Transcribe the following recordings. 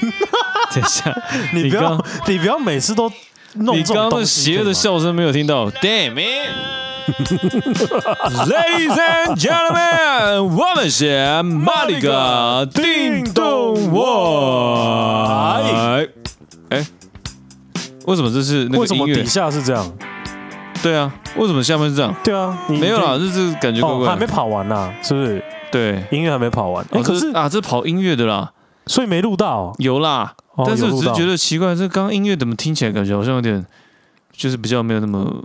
等一下，你不要，你不要每次都弄这种东西。你刚刚的邪恶的笑声没有听到？Damn man！Ladies and gentlemen，我们是马里嘎叮咚我。哎，为什么这是那个音乐？为什么底下是这样？对啊，为什么下面是这样？对啊，没有啦，就是感觉怪怪的。还没跑完呢，是不是？对，音乐还没跑完。哎，可是啊，这跑音乐的啦，所以没录到。有啦。但是我只是觉得奇怪，这刚刚音乐怎么听起来感觉好像有点，就是比较没有那么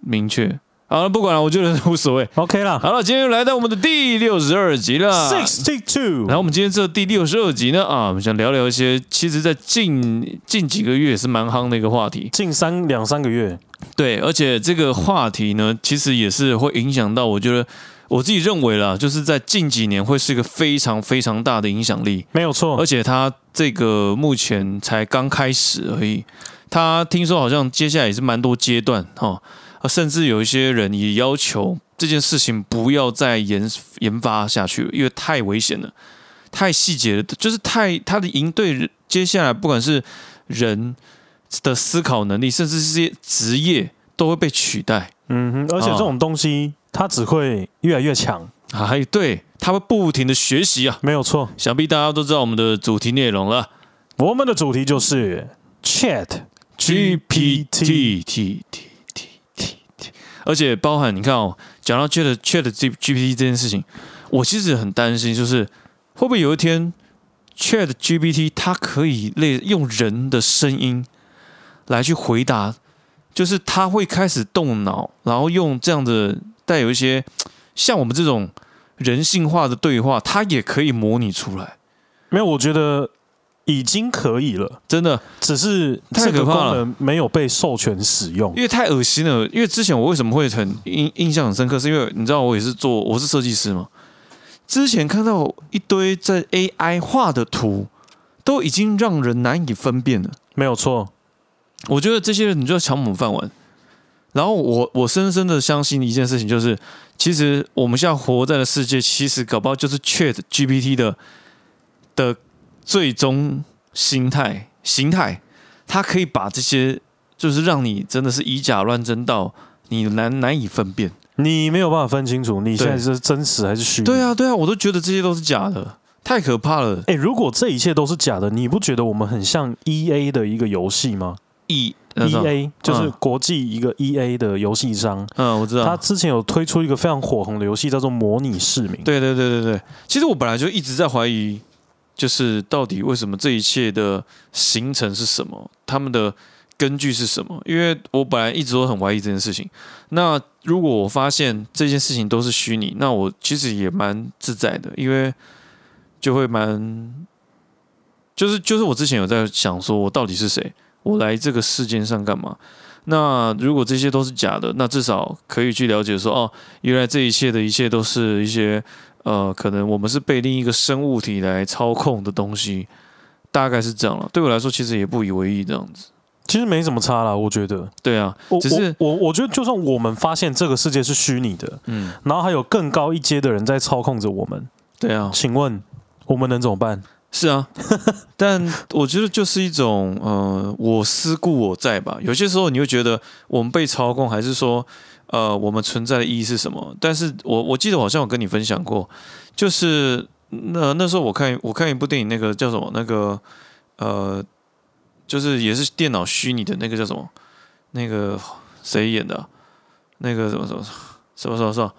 明确。好了，不管了，我觉得无所谓，OK 了。好了，今天又来到我们的第六十二集了，Sixty Two。然后我们今天这第六十二集呢，啊，我们想聊聊一些，其实在近近几个月也是蛮夯的一个话题，近三两三个月，对，而且这个话题呢，其实也是会影响到，我觉得。我自己认为啦，就是在近几年会是一个非常非常大的影响力，没有错。而且它这个目前才刚开始而已，它听说好像接下来也是蛮多阶段哈，甚至有一些人也要求这件事情不要再研研发下去了，因为太危险了，太细节了，就是太它的应对接下来不管是人的思考能力，甚至是些职业都会被取代。嗯哼，而且这种东西。它只会越来越强，哎，对，它会不停的学习啊，没有错。想必大家都知道我们的主题内容了，我们的主题就是 Chat GPT T T T T T，而且包含你看哦，讲到 Chat Chat GPT 这件事情，我其实很担心，就是会不会有一天 Chat GPT 它可以类用人的声音来去回答，就是它会开始动脑，然后用这样的。带有一些像我们这种人性化的对话，它也可以模拟出来。没有，我觉得已经可以了，真的。只是太可怕了，没有被授权使用，因为太恶心了。因为之前我为什么会很印印象很深刻，是因为你知道我也是做我是设计师嘛。之前看到一堆在 AI 画的图，都已经让人难以分辨了。没有错，我觉得这些人你就要抢我们饭碗。然后我我深深的相信一件事情，就是其实我们现在活在的世界，其实搞不好就是 Chat GPT 的的最终心态形态，它可以把这些就是让你真的是以假乱真到你难难以分辨，你没有办法分清楚你现在是真实还是虚拟。对啊对啊，我都觉得这些都是假的，太可怕了。哎，如果这一切都是假的，你不觉得我们很像 EA 的一个游戏吗？E E A 就是国际一个 E A 的游戏商，嗯，我知道。他之前有推出一个非常火红的游戏，叫做《模拟市民》。对对对对对。其实我本来就一直在怀疑，就是到底为什么这一切的形成是什么，他们的根据是什么？因为我本来一直都很怀疑这件事情。那如果我发现这件事情都是虚拟，那我其实也蛮自在的，因为就会蛮，就是就是我之前有在想，说我到底是谁？我来这个世界上干嘛？那如果这些都是假的，那至少可以去了解说，哦，原来这一切的一切都是一些呃，可能我们是被另一个生物体来操控的东西，大概是这样了。对我来说，其实也不以为意这样子，其实没什么差啦，我觉得。对啊，只是我我，我觉得，就算我们发现这个世界是虚拟的，嗯，然后还有更高一阶的人在操控着我们，对啊，请问我们能怎么办？是啊，但我觉得就是一种呃，我思故我在吧。有些时候你会觉得我们被操控，还是说呃，我们存在的意义是什么？但是我我记得好像有跟你分享过，就是那那时候我看我看一部电影，那个叫什么？那个呃，就是也是电脑虚拟的那个叫什么？那个谁演的？那个什么什么什么什么什么？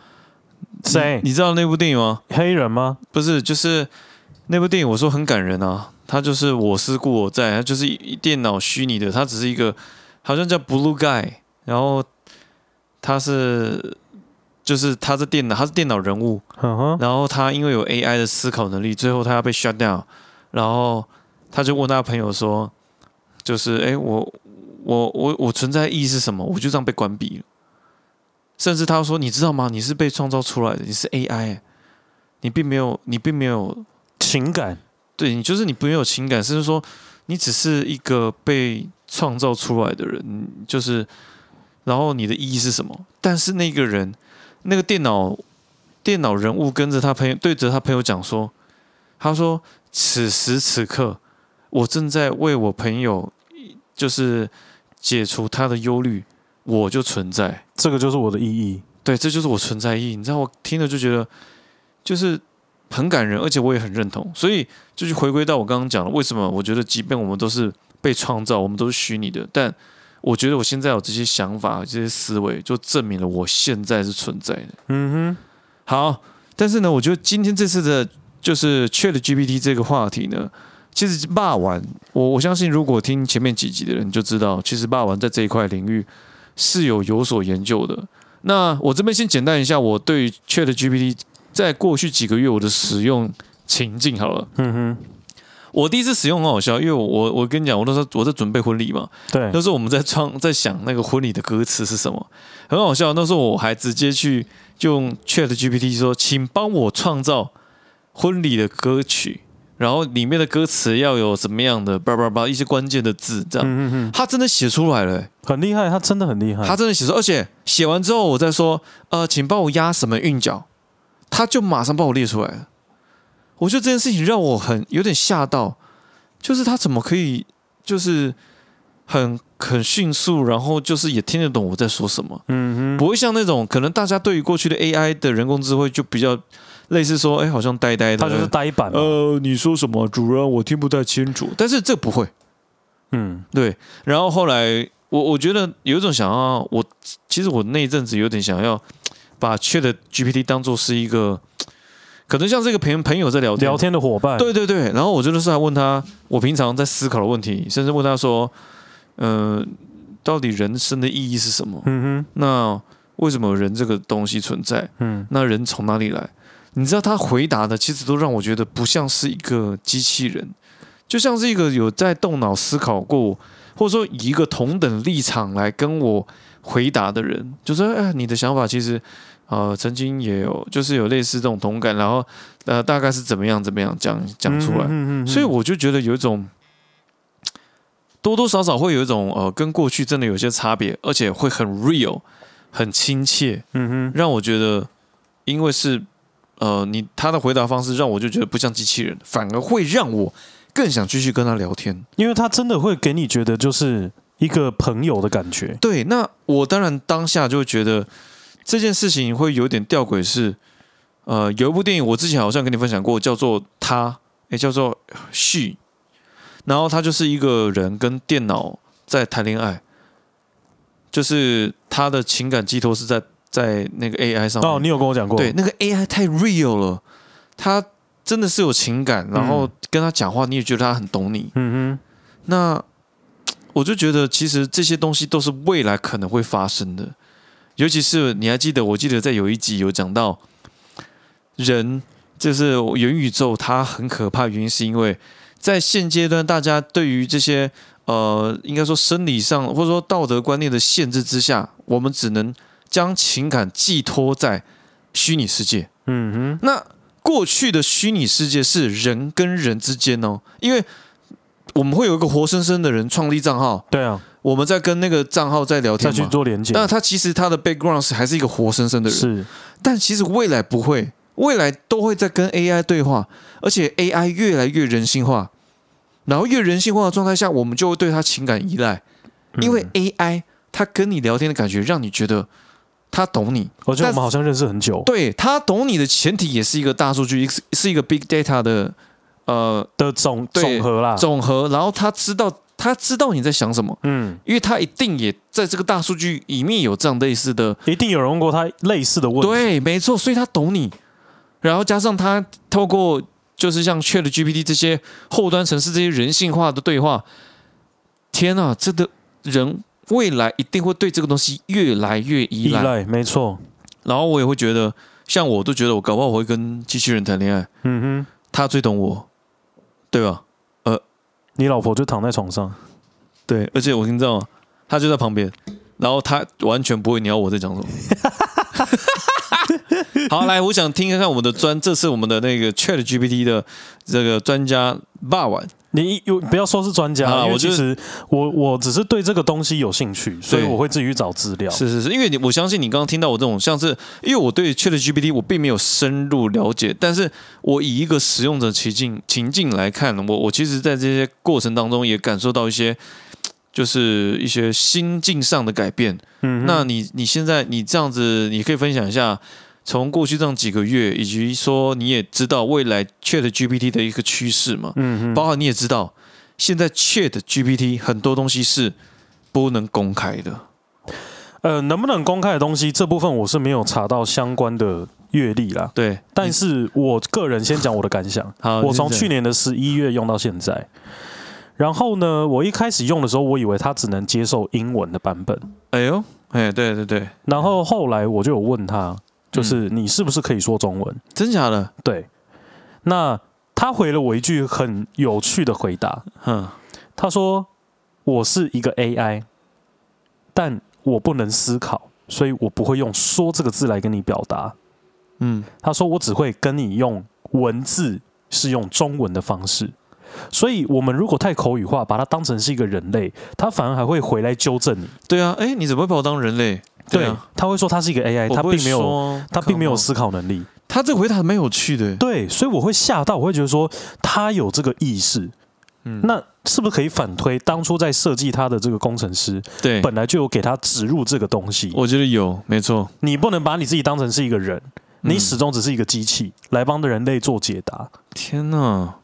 谁？你知道那部电影吗？黑人吗？不是，就是。那部电影我说很感人啊，它就是我思故我在，它就是电脑虚拟的，它只是一个好像叫 Blue Guy，然后他是就是他是电脑，他是电脑人物，然后他因为有 AI 的思考能力，最后他要被 shut down，然后他就问他朋友说，就是哎我我我我存在意义是什么？我就这样被关闭了，甚至他说你知道吗？你是被创造出来的，你是 AI，你并没有你并没有。情感，对你就是你不用有情感，甚至说你只是一个被创造出来的人，就是，然后你的意义是什么？但是那个人，那个电脑电脑人物跟着他朋友对着他朋友讲说，他说此时此刻我正在为我朋友就是解除他的忧虑，我就存在。这个就是我的意义。对，这就是我存在意义。你知道，我听了就觉得就是很感人，而且我也很认同。所以，就是回归到我刚刚讲的，为什么我觉得，即便我们都是被创造，我们都是虚拟的，但我觉得我现在有这些想法、这些思维，就证明了我现在是存在的。嗯哼，好。但是呢，我觉得今天这次的，就是 ChatGPT 这个话题呢，其实霸王，我我相信，如果听前面几集的人就知道，其实霸王在这一块领域是有有所研究的。那我这边先简单一下我对 ChatGPT 在过去几个月我的使用情境好了。嗯哼。我第一次使用很好笑，因为我我我跟你讲，我那时候我在准备婚礼嘛，对，那时候我们在创在想那个婚礼的歌词是什么，很好笑。那时候我还直接去就用 ChatGPT 说，请帮我创造婚礼的歌曲，然后里面的歌词要有什么样的叭叭叭一些关键的字，这样，嗯嗯嗯，他真的写出来了，欸，很厉害，他真的很厉害，他真的写出，而且写完之后我再说，呃，请帮我压什么韵脚，他就马上把我列出来了。我觉得这件事情让我很有点吓到，就是他怎么可以，就是很很迅速，然后就是也听得懂我在说什么，嗯哼，不会像那种可能大家对于过去的 AI 的人工智慧就比较类似说，哎，好像呆呆的，他就是呆板。呃，你说什么，主人，我听不太清楚。但是这不会，嗯，对。然后后来我我觉得有一种想要，我其实我那一阵子有点想要把 ChatGPT 当做是一个。可能像是一个朋朋友在聊天，聊天的伙伴，对对对。然后我真的是还问他，我平常在思考的问题，甚至问他说，嗯、呃，到底人生的意义是什么？嗯哼。那为什么人这个东西存在？嗯。那人从哪里来？你知道他回答的，其实都让我觉得不像是一个机器人，就像是一个有在动脑思考过，或者说以一个同等立场来跟我回答的人，就说，哎，你的想法其实。呃，曾经也有，就是有类似这种同感，然后呃，大概是怎么样怎么样讲讲出来，所以我就觉得有一种多多少少会有一种呃，跟过去真的有些差别，而且会很 real，很亲切，嗯哼，让我觉得，因为是呃，你他的回答方式让我就觉得不像机器人，反而会让我更想继续跟他聊天，因为他真的会给你觉得就是一个朋友的感觉。对，那我当然当下就会觉得。这件事情会有点吊诡，是，呃，有一部电影我之前好像跟你分享过，叫做《他》，也叫做《She》，然后他就是一个人跟电脑在谈恋爱，就是他的情感寄托是在在那个 AI 上面。哦，你有跟我讲过，对，那个 AI 太 real 了，他真的是有情感，然后跟他讲话，你也觉得他很懂你。嗯哼，那我就觉得其实这些东西都是未来可能会发生的。尤其是你还记得？我记得在有一集有讲到，人就是元宇宙，它很可怕。原因是因为在现阶段，大家对于这些呃，应该说生理上或者说道德观念的限制之下，我们只能将情感寄托在虚拟世界。嗯哼。那过去的虚拟世界是人跟人之间哦，因为我们会有一个活生生的人创立账号。对啊。我们在跟那个账号在聊天，再去做连接。但他其实他的 background 是还是一个活生生的人。是，但其实未来不会，未来都会在跟 AI 对话，而且 AI 越来越人性化。然后越人性化的状态下，我们就会对他情感依赖，因为 AI 他跟你聊天的感觉，让你觉得他懂你。我觉得我们好像认识很久。对，他懂你的前提也是一个大数据，是一个 big data 的呃的总总和啦，总和。然后他知道。他知道你在想什么，嗯，因为他一定也在这个大数据里面有这样类似的，一定有人问过他类似的问题，对，没错，所以他懂你，然后加上他透过就是像 ChatGPT 这些后端城市这些人性化的对话，天呐，这个人未来一定会对这个东西越来越依赖，依赖，没错。然后我也会觉得，像我都觉得我搞不好我会跟机器人谈恋爱，嗯哼，他最懂我，对吧？呃你老婆就躺在床上，对，而且我听到她就在旁边，然后她完全不会鸟我在讲什么。好，来，我想听看看我们的专，这次我们的那个 Chat GPT 的这个专家霸王，你有不要说是专家，因为其实我我只是对这个东西有兴趣，所以我会自己去找资料。是是是，因为你我相信你刚刚听到我这种，像是因为我对 ChatGPT 我并没有深入了解，但是我以一个使用者情境情境来看，我我其实在这些过程当中也感受到一些，就是一些心境上的改变。嗯，那你你现在你这样子，你可以分享一下。从过去这样几个月，以及说你也知道未来 Chat GPT 的一个趋势嘛，嗯嗯，包括你也知道，现在 Chat GPT 很多东西是不能公开的。呃，能不能公开的东西，这部分我是没有查到相关的阅历啦。对，但是我个人先讲我的感想。好，我从去年的十一月用到现在，然后呢，我一开始用的时候，我以为它只能接受英文的版本。哎呦，哎，对对对，然后后来我就有问他。就是你是不是可以说中文？嗯、真假的？对。那他回了我一句很有趣的回答。嗯，他说：“我是一个 AI，但我不能思考，所以我不会用‘说’这个字来跟你表达。”嗯，他说：“我只会跟你用文字，是用中文的方式。所以，我们如果太口语化，把它当成是一个人类，他反而还会回来纠正你。对啊，哎，你怎么会把我当人类？”对，啊、他会说他是一个 AI，他并没有，他并没有思考能力。他这个回答蛮有趣的，对，所以我会吓到，我会觉得说他有这个意识。嗯，那是不是可以反推当初在设计他的这个工程师，对，本来就有给他植入这个东西？我觉得有，没错。你不能把你自己当成是一个人，你始终只是一个机器，来帮着人类做解答。天哪！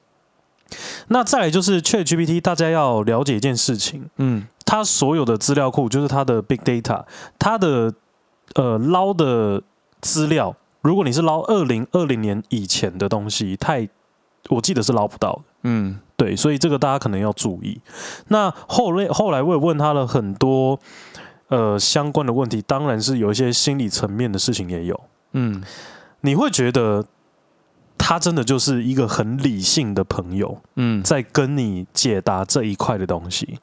那再来就是 ChatGPT，大家要了解一件事情，嗯。它所有的资料库就是它的 big data，它的呃捞的资料，如果你是捞二零二零年以前的东西，太我记得是捞不到的。嗯，对，所以这个大家可能要注意。那后来后来我也问他了很多呃相关的问题，当然是有一些心理层面的事情也有。嗯，你会觉得他真的就是一个很理性的朋友，嗯，在跟你解答这一块的东西。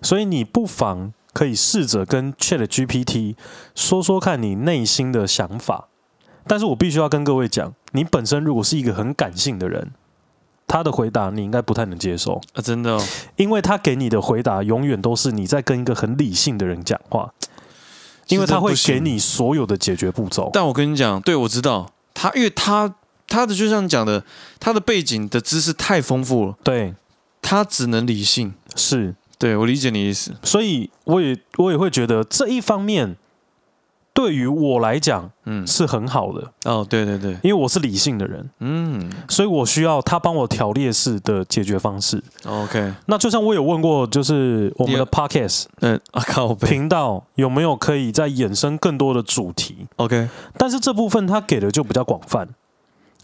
所以你不妨可以试着跟 ChatGPT 说说看你内心的想法，但是我必须要跟各位讲，你本身如果是一个很感性的人，他的回答你应该不太能接受。啊，真的哦，因为他给你的回答永远都是你在跟一个很理性的人讲话，因为他会给你所有的解决步骤。但我跟你讲，对，我知道。他，因为他他的就像你讲的，他的背景的知识太丰富了，对，他只能理性。是。对，我理解你意思，所以我也我也会觉得这一方面对于我来讲，嗯，是很好的。哦，对对对，因为我是理性的人，嗯，所以我需要他帮我条列式的解决方式。OK，那就像我有问过，就是我们的 Podcast，嗯，啊靠，频道有没有可以再衍生更多的主题？OK，但是这部分他给的就比较广泛，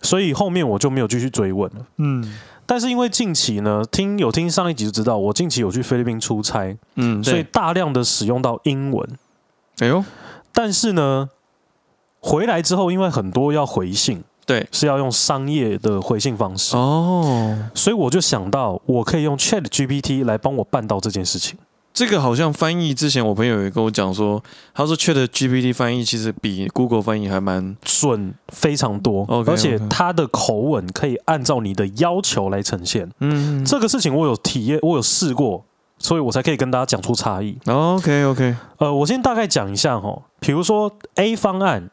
所以后面我就没有继续追问了。嗯。但是因为近期呢，听有听上一集就知道，我近期有去菲律宾出差，嗯，所以大量的使用到英文。哎呦，但是呢，回来之后，因为很多要回信，对，是要用商业的回信方式哦，所以我就想到，我可以用 ChatGPT 来帮我办到这件事情。这个好像翻译之前，我朋友也跟我讲说，他说 ChatGPT 翻译其实比 Google 翻译还蛮准，非常多 okay. 而且它的口吻可以按照你的要求来呈现。嗯，这个事情我有体验，我有试过，所以我才可以跟大家讲出差异。OK OK，呃，我先大概讲一下哦，比如说 A 方案，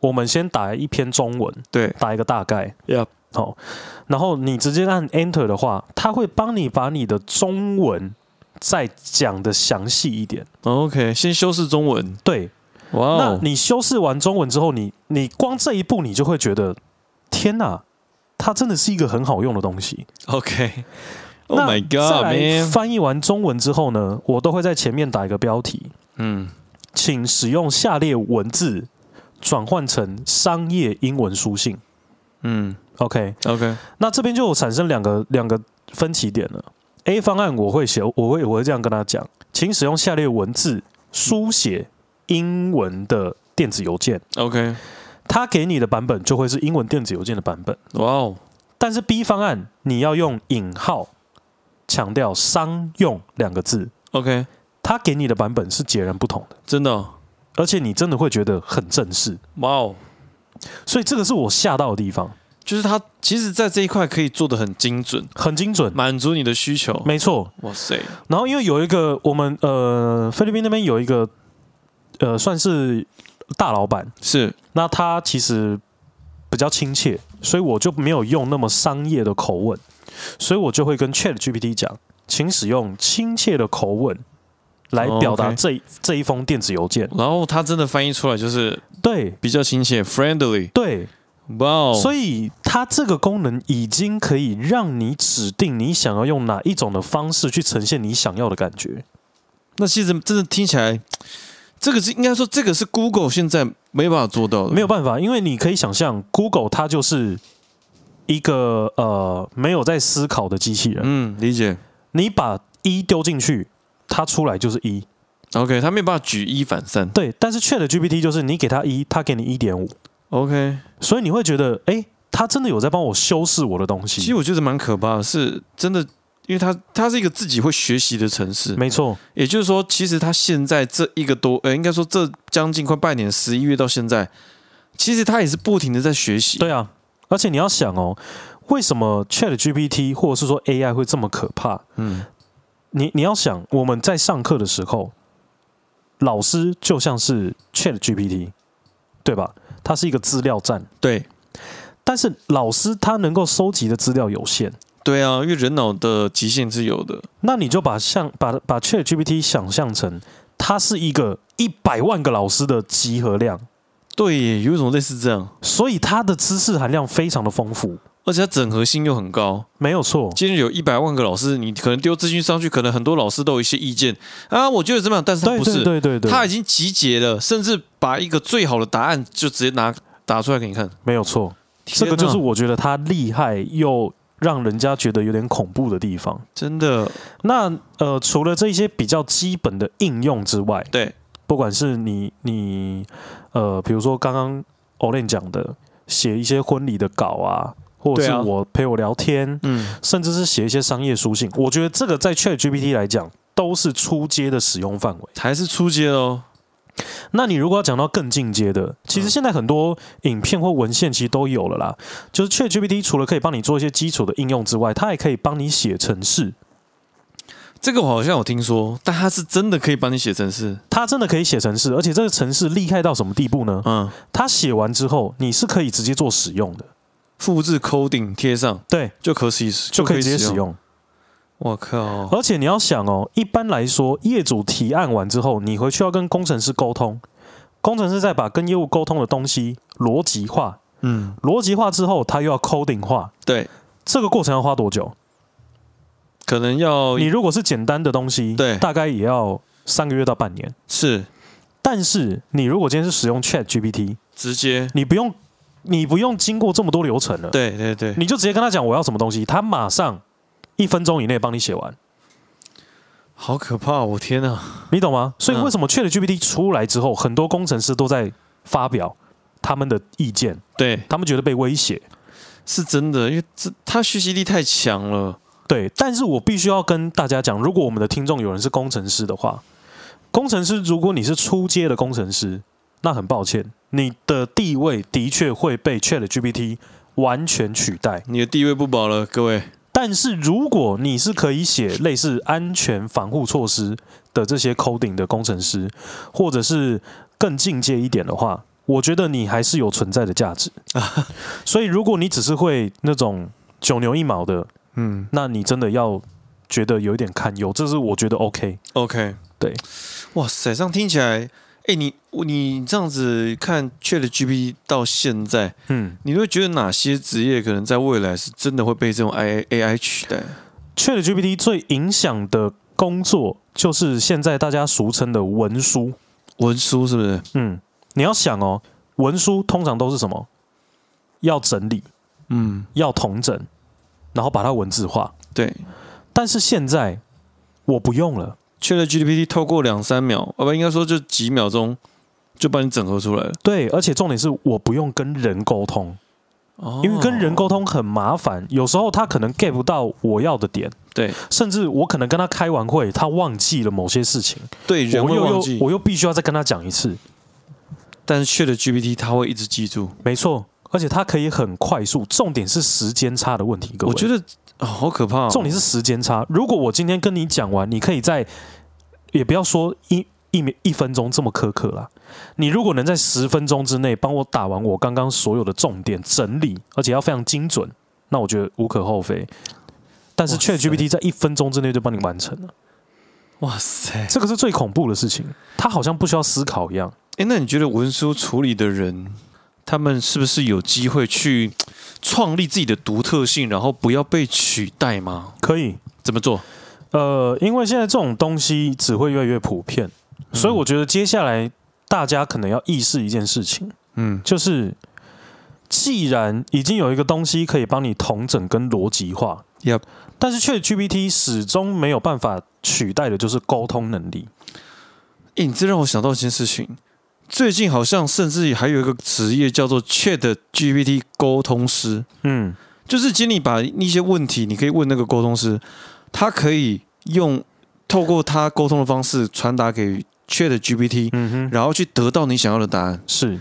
我们先打一篇中文，对，打一个大概，Yep，好，然后你直接按 Enter 的话，它会帮你把你的中文。再讲的详细一点，OK，先修饰中文，对，哇 Wow，那你修饰完中文之后，你你光这一步，你就会觉得，天哪，它真的是一个很好用的东西，OK，Oh my God，翻译完中文之后呢，我都会在前面打一个标题，嗯，请使用下列文字转换成商业英文书信，嗯，OK，OK，那这边就产生两个两个分歧点了。A 方案我会写，我会我会这样跟他讲，请使用下列文字书写英文的电子邮件。OK，他给你的版本就会是英文电子邮件的版本。哇哦！但是 B 方案你要用引号强调商用两个字。OK，他给你的版本是截然不同的，真的，而且你真的会觉得很正式。哇哦！所以这个是我吓到的地方。就是它其实，在这一块可以做的很精准，很精准，满足你的需求。没错，哇塞！然后因为有一个我们呃菲律宾那边有一个呃算是大老板，是那他其实比较亲切，所以我就没有用那么商业的口吻，所以我就会跟 Chat GPT 讲，请使用亲切的口吻来表达这、oh. 这一封电子邮件。然后他真的翻译出来就是对，比较亲切，friendly，对。哇哦！所以它这个功能已经可以让你指定你想要用哪一种的方式去呈现你想要的感觉。那其实真的听起来，这个是应该说这个是 Google 现在没办法做到的。没有办法，因为你可以想象，Google 它就是一个呃没有在思考的机器人。嗯，理解。你把一丢进去，它出来就是一。OK，它没有办法举一反三。对，但是 ChatGPT 就是你给它一，它给你一点五。OK，所以你会觉得，哎，他真的有在帮我修饰我的东西。其实我觉得蛮可怕的，是真的，因为他他是一个自己会学习的城市。没错，也就是说，其实他现在这一个多，呃，应该说这将近快半年，十一月到现在，其实他也是不停的在学习。对啊，而且你要想哦，为什么 ChatGPT 或者是说 AI 会这么可怕？嗯，你你要想，我们在上课的时候，老师就像是 ChatGPT，对吧？它是一个资料站，对，但是老师他能够收集的资料有限，对啊，因为人脑的极限是有的。那你就把像把把 ChatGPT 想象成它是一个一百万个老师的集合量，对，有一种类似这样，所以它的知识含量非常的丰富。而且它整合性又很高，没有错。今天有一百万个老师，你可能丢资讯上去，可能很多老师都有一些意见啊。我觉得怎么样？但是他不是，对对对对，他已经集结了，甚至把一个最好的答案就直接拿打出来给你看，没有错。这个就是我觉得他厉害又让人家觉得有点恐怖的地方。真的。那呃，除了这些比较基本的应用之外，对，不管是你你呃，比如说刚刚 Olen 讲的，写一些婚礼的稿啊。或者是我陪我聊天，啊、嗯，甚至是写一些商业书信，我觉得这个在 ChatGPT 来讲都是初阶的使用范围，还是初阶哦。那你如果要讲到更进阶的，其实现在很多影片或文献其实都有了啦。就是 ChatGPT 除了可以帮你做一些基础的应用之外，它还可以帮你写程式。这个我好像有听说，但它是真的可以帮你写程式，它真的可以写程式，而且这个程式厉害到什么地步呢？嗯，它写完之后，你是可以直接做使用的。复制 coding 贴上，对，就可以使，就可以直接使用。我靠！而且你要想哦，一般来说，业主提案完之后，你回去要跟工程师沟通，工程师再把跟业务沟通的东西逻辑化，嗯，逻辑化之后，他又要 coding 化，对，这个过程要花多久？可能要你如果是简单的东西，对，大概也要三个月到半年。是，但是你如果今天是使用 Chat GPT，直接你不用。你不用经过这么多流程了，对对对，你就直接跟他讲我要什么东西，他马上一分钟以内帮你写完，好可怕！我天哪，你懂吗？所以为什么 ChatGPT 出来之后，很多工程师都在发表他们的意见，对他们觉得被威胁，是真的，因为这他学习力太强了。对，但是我必须要跟大家讲，如果我们的听众有人是工程师的话，工程师，如果你是初阶的工程师。那很抱歉，你的地位的确会被 ChatGPT 完全取代，你的地位不保了，各位。但是如果你是可以写类似安全防护措施的这些 coding 的工程师，或者是更进阶一点的话，我觉得你还是有存在的价值。所以如果你只是会那种九牛一毛的，嗯，那你真的要觉得有一点堪忧，这是我觉得 OK OK 对，哇塞，这样听起来。哎，你你这样子看 ChatGPT 到现在，嗯，你会觉得哪些职业可能在未来是真的会被这种 AI 取代？ChatGPT 最影响的工作就是现在大家俗称的文书，文书是不是？嗯，你要想哦，文书通常都是什么？要整理，嗯，要统整，然后把它文字化。对，但是现在我不用了。ChatGPT 透过两三秒，啊不，应该说就几秒钟，就帮你整合出来了。对，而且重点是我不用跟人沟通，哦，因为跟人沟通很麻烦，有时候他可能 get 不到我要的点，对，甚至我可能跟他开完会，他忘记了某些事情，对，人会忘记，我又我又必须要再跟他讲一次。但是 ChatGPT 他会一直记住，没错。而且它可以很快速。重点是时间差的问题，各位。我觉得、哦、好可怕、哦。重点是时间差。如果我今天跟你讲完，你可以在，也不要说一一秒一分钟这么苛刻啦。你如果能在十分钟之内帮我打完我刚刚所有的重点整理，而且要非常精准，那我觉得无可厚非。但是 ChatGPT 在一分钟之内就帮你完成了。哇塞，这个是最恐怖的事情。他好像不需要思考一样。哎，那你觉得文书处理的人，他们是不是有机会去创立自己的独特性，然后不要被取代吗？可以，怎么做？呃，因为现在这种东西只会越来越普遍，所以我觉得接下来大家可能要意识一件事情，嗯，就是既然已经有一个东西可以帮你统整跟逻辑化，Yep. 但是 ChatGPT 始终没有办法取代的，就是沟通能力。诶，你这让我想到一件事情，最近好像甚至还有一个职业叫做 ChatGPT 沟通师。嗯，就是请你把一些问题，你可以问那个沟通师，他可以用透过他沟通的方式传达给 ChatGPT，嗯哼，然后去得到你想要的答案。是，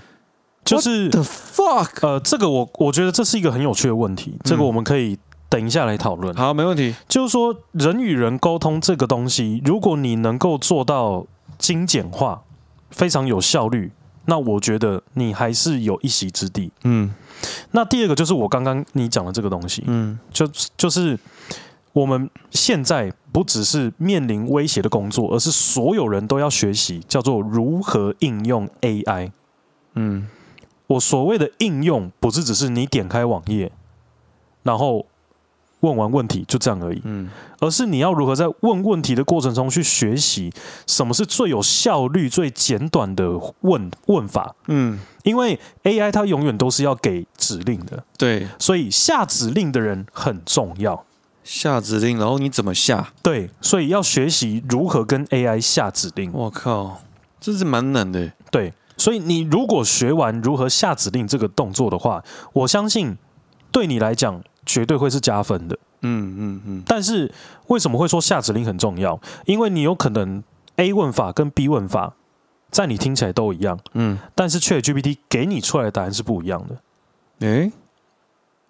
就是 the fuck？呃，这个我我觉得这是一个很有趣的问题，这个我们可以。等一下来讨论。好，没问题。就是说，人与人沟通这个东西，如果你能够做到精简化，非常有效率，那我觉得你还是有一席之地。嗯。那第二个就是我刚刚你讲的这个东西，嗯，就就是我们现在不只是面临威胁的工作，而是所有人都要学习叫做如何应用 AI。嗯。我所谓的应用，不是只是你点开网页，然后。问完问题就这样而已，嗯，而是你要如何在问问题的过程中去学习什么是最有效率、最简短的问问法，嗯，因为 AI 它永远都是要给指令的，对，所以下指令的人很重要。下指令，然后你怎么下？对，所以要学习如何跟 AI 下指令。我靠，这是蛮难的。对，所以你如果学完如何下指令这个动作的话，我相信对你来讲。绝对会是加分的，嗯嗯嗯。但是为什么会说下指令很重要？因为你有可能 A 问法跟 B 问法在你听起来都一样，嗯，但是 ChatGPT 给你出来的答案是不一样的。诶，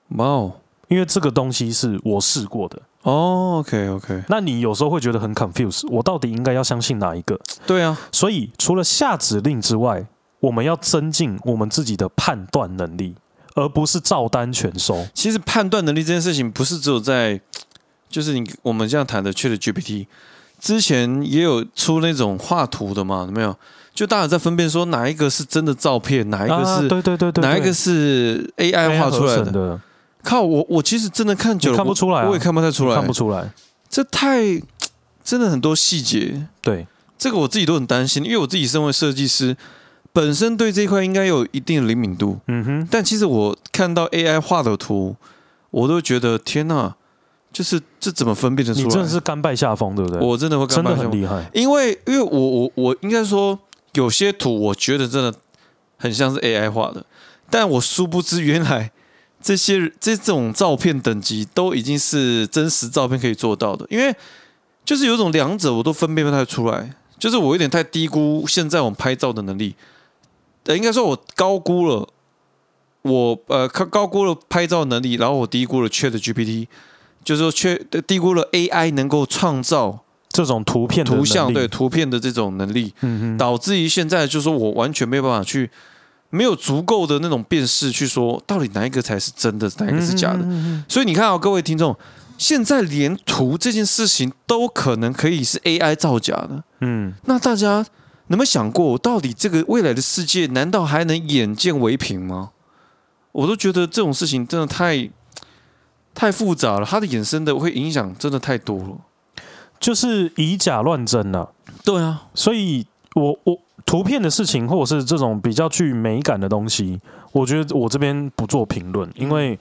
哇哦！因为这个东西是我试过的。哦，OK OK。那你有时候会觉得很 confused，我到底应该要相信哪一个？对啊。所以除了下指令之外，我们要增进我们自己的判断能力。而不是照单全收。其实判断能力这件事情，不是只有在，就是你我们这样谈的 ChatGPT，之前也有出那种画图的嘛？有没有？就大家在分辨说哪一个是真的照片，哪一个是、啊、对对对对，哪一个是 AI 画出来的？的靠我，我其实真的看久了看不出来、啊，我也看不太出来，看不出来。这太 真的很多细节，对这个我自己都很担心，因为我自己身为设计师。本身对这一块应该有一定的灵敏度，嗯哼。但其实我看到 AI 画的图，我都觉得天哪，就是这怎么分辨得出来？你真的是甘拜下风，对不对？我真的会甘拜下风，真的很厉害。因为因为我我我应该说，有些图我觉得真的很像是 AI 画的，但我殊不知原来这些这种照片等级都已经是真实照片可以做到的。因为就是有种两者我都分辨不太出来，就是我有点太低估现在我们拍照的能力。应该说，我高估了我呃，高高估了拍照能力，然后我低估了 ChatGPT，就是说，缺低估了 AI 能够创造这种图片、图像对图片的这种能力，嗯哼，导致于现在就是说我完全没有办法去，没有足够的那种辨识去说到底哪一个才是真的，哪一个是假的。所以你看啊，各位听众，现在连图这件事情都可能可以是 AI 造假的，嗯，那大家。你有没有想过，到底这个未来的世界，难道还能眼见为凭吗？我都觉得这种事情真的太太复杂了，它的衍生的会影响真的太多了，就是以假乱真了。对啊，所以我我图片的事情，或者是这种比较具美感的东西，我觉得我这边不做评论，因为。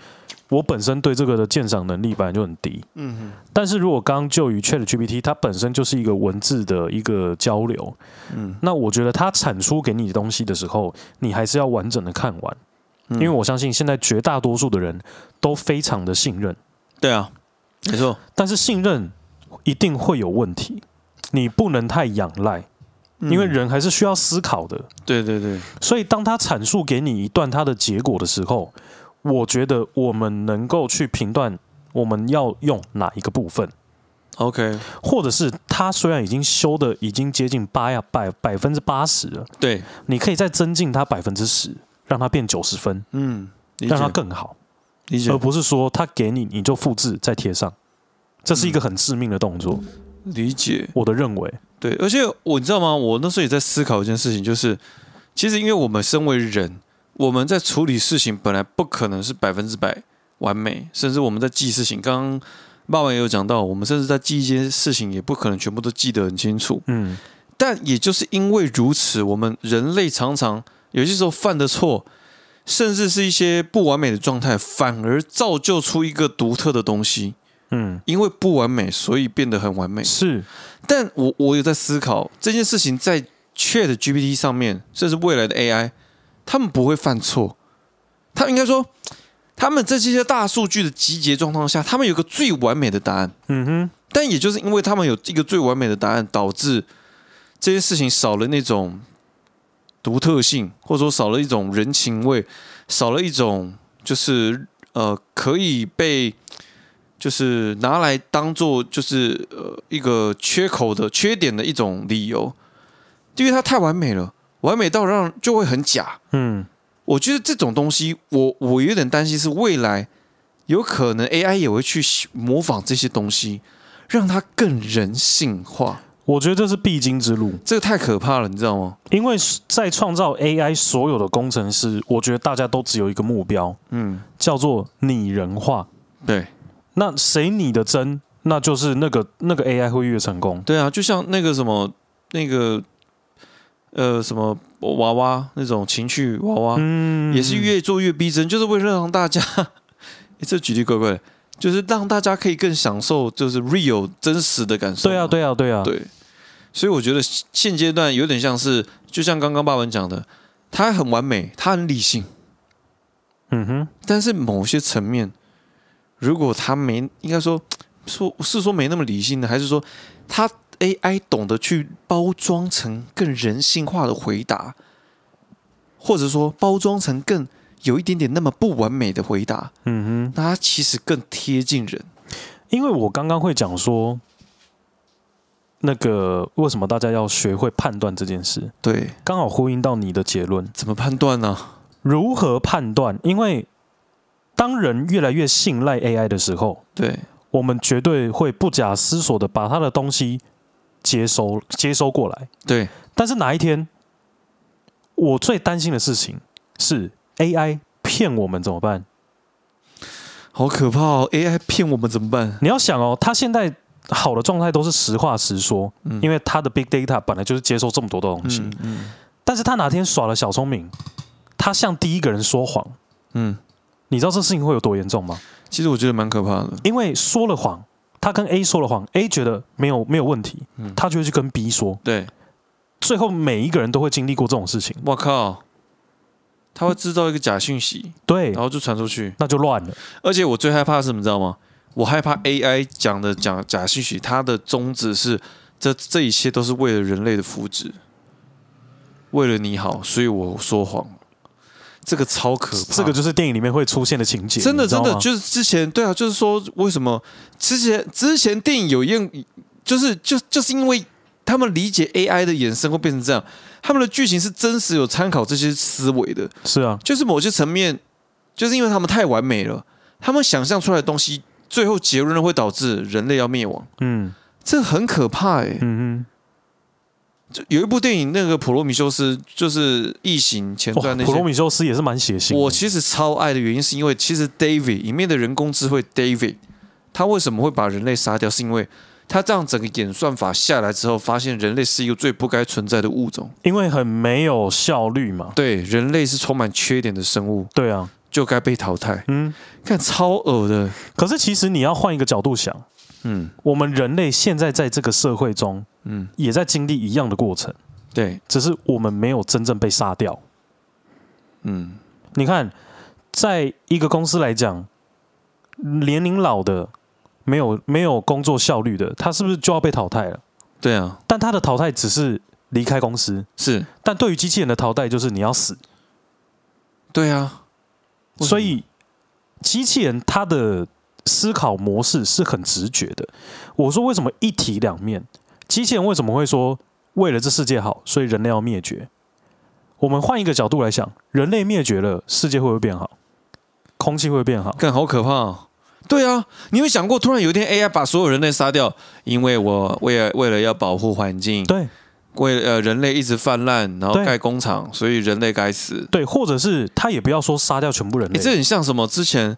我本身对这个的鉴赏能力本来就很低，嗯哼。但是如果刚就于 ChatGPT，它本身就是一个文字的一个交流，嗯，那我觉得它产出给你的东西的时候，你还是要完整的看完，因为我相信现在绝大多数的人都非常的信任，对啊，没错。但是信任一定会有问题，你不能太仰赖，因为人还是需要思考的。对对对。所以当他阐述给你一段他的结果的时候，我觉得我们能够去评断我们要用哪一个部分。OK，或者是他虽然已经修的已经接近八呀百百分之八十了，对，你可以再增进它百分之十，让它变九十分，嗯，让它更好，理解，而不是说他给你你就复制再贴上，这是一个很致命的动作。理解，我的认为，对，而且我你知道吗？我那时候也在思考一件事情，就是其实因为我们身为人，我们在处理事情本来不可能是百分之百完美，甚至我们在记事情，刚刚。爸爸也有讲到，我们甚至在记一些事情，也不可能全部都记得很清楚。嗯，但也就是因为如此，我们人类常常有些时候犯的错，甚至是一些不完美的状态，反而造就出一个独特的东西。嗯，因为不完美，所以变得很完美。是，但我我有在思考这件事情，在 Chat GPT 上面，甚至未来的 AI，他们不会犯错，他应该说。他们在这些大数据的集结状况下，他们有个最完美的答案。嗯哼。但也就是因为他们有一个最完美的答案，导致这些事情少了那种独特性，或者说少了一种人情味，少了一种就是呃可以被就是拿来当做就是呃一个缺口的缺点的一种理由，因为它太完美了，完美到让就会很假。嗯。我觉得这种东西，我我有点担心，是未来有可能 AI 也会去模仿这些东西，让它更人性化。我觉得这是必经之路，这个太可怕了，你知道吗？因为在创造 AI 所有的工程师，我觉得大家都只有一个目标，嗯，叫做拟人化。对，那谁拟的真，那就是那个那个 AI 会越成功。对啊，就像那个什么那个。呃，什么娃娃那种情趣娃娃，嗯，也是越做越逼真，就是为了让大家，这举例怪怪的，就是让大家可以更享受，就是 real 真实的感受。对啊，对啊，对啊，对。所以我觉得现阶段有点像是，就像刚刚爸爸讲的，他很完美，他很理性，嗯哼。但是某些层面，如果他没，应该说说是说没那么理性的，还是说他？AI 懂得去包装成更人性化的回答，或者说包装成更有一点点那么不完美的回答。嗯哼，那它其实更贴近人。因为我刚刚会讲说，那个为什么大家要学会判断这件事？对，刚好呼应到你的结论。怎么判断呢？如何判断？因为当人越来越信赖 AI 的时候，对，我们绝对会不假思索的把他的东西。接收接收过来，对。但是哪一天，我最担心的事情是 AI 骗我们怎么办？好可怕哦！AI 骗我们怎么办？你要想哦，他现在好的状态都是实话实说，嗯，因为他的 big data 本来就是接收这么多的东西。嗯，嗯。但是他哪天耍了小聪明，他向第一个人说谎，嗯，你知道这事情会有多严重吗？其实我觉得蛮可怕的，因为说了谎。他跟 A 说了谎，A 觉得没有没有问题，他就会去跟 B 说。对，最后每一个人都会经历过这种事情。我靠，他会制造一个假讯息，对，然后就传出去，那就乱了。而且我最害怕的是什么，你知道吗？我害怕 AI 讲的讲假讯息，它的宗旨是这这一切都是为了人类的福祉，为了你好，所以我说谎。这个超可怕，这个就是电影里面会出现的情节。真的，真的就是之前对啊，就是说为什么之前之前电影有用，就是就就是因为他们理解 AI 的衍生会变成这样，他们的剧情是真实有参考这些思维的。是啊，就是某些层面，就是因为他们太完美了，他们想象出来的东西，最后结论会导致人类要灭亡。嗯，这很可怕哎、欸。嗯嗯。有一部电影，那个《普罗米修斯》就是《异形前传》那些，《普罗米修斯》也是蛮血腥。我其实超爱的原因，是因为其实 David 里面的人工智慧 David，他为什么会把人类杀掉？是因为他这样整个演算法下来之后，发现人类是一个最不该存在的物种，因为很没有效率嘛。对，人类是充满缺点的生物。对啊，就该被淘汰。嗯，看超恶的。可是其实你要换一个角度想，嗯，我们人类现在在这个社会中，嗯，也在经历一样的过程。对，只是我们没有真正被杀掉。嗯，你看，在一个公司来讲，年龄老的、没有没有工作效率的，他是不是就要被淘汰了？对啊。但他的淘汰只是离开公司，是，但对于机器人的淘汰就是你要死。对啊，所以机器人它的思考模式是很直觉的。我说为什么一体两面？机器人为什么会说为了这世界好，所以人类要灭绝？我们换一个角度来想，人类灭绝了，世界会不会变好？空气会变好？更好可怕哦！对啊，你有想过，突然有一天 AI 把所有人类杀掉，因为我为了为了要保护环境，对，为了呃人类一直泛滥，然后盖工厂，所以人类该死。对，或者是他也不要说杀掉全部人类，这很像什么？之前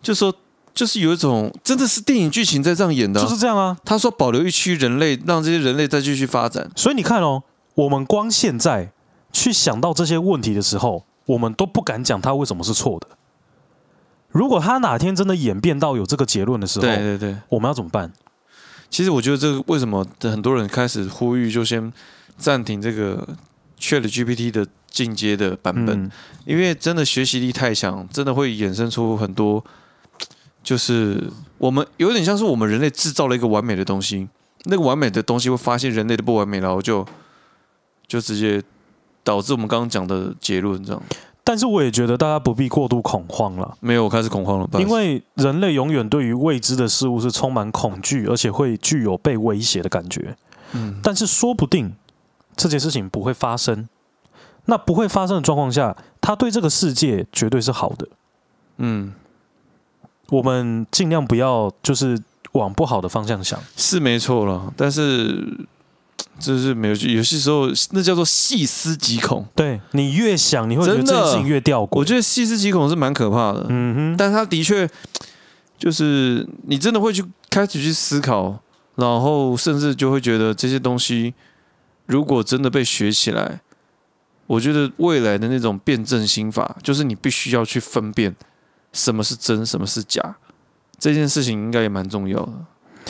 就说就是有一种真的是电影剧情在这样演的，就是这样啊。他说保留一区人类，让这些人类再继续发展。所以你看哦，我们光现在去想到这些问题的时候，我们都不敢讲他为什么是错的。如果他哪天真的演变到有这个结论的时候，对对对，我们要怎么办？其实我觉得这个为什么很多人开始呼吁，就先暂停这个 ChatGPT 的进阶的版本，嗯、因为真的学习力太强，真的会衍生出很多，就是我们有点像是我们人类制造了一个完美的东西，那个完美的东西会发现人类的不完美，然后就就直接导致我们刚刚讲的结论这样。但是我也觉得大家不必过度恐慌了。没有，我开始恐慌了。因为人类永远对于未知的事物是充满恐惧，而且会具有被威胁的感觉。嗯。但是说不定这件事情不会发生。那不会发生的状况下，他对这个世界绝对是好的。嗯。我们尽量不要就是往不好的方向想。是没错了，但是。就是没有，有些时候那叫做细思极恐。对，你越想，你会觉得这件事情越吊诡。我觉得细思极恐是蛮可怕的。嗯哼，但他的确就是你真的会去开始去思考，然后甚至就会觉得这些东西如果真的被学起来，我觉得未来的那种辩证心法，就是你必须要去分辨什么是真，什么是假，这件事情应该也蛮重要的。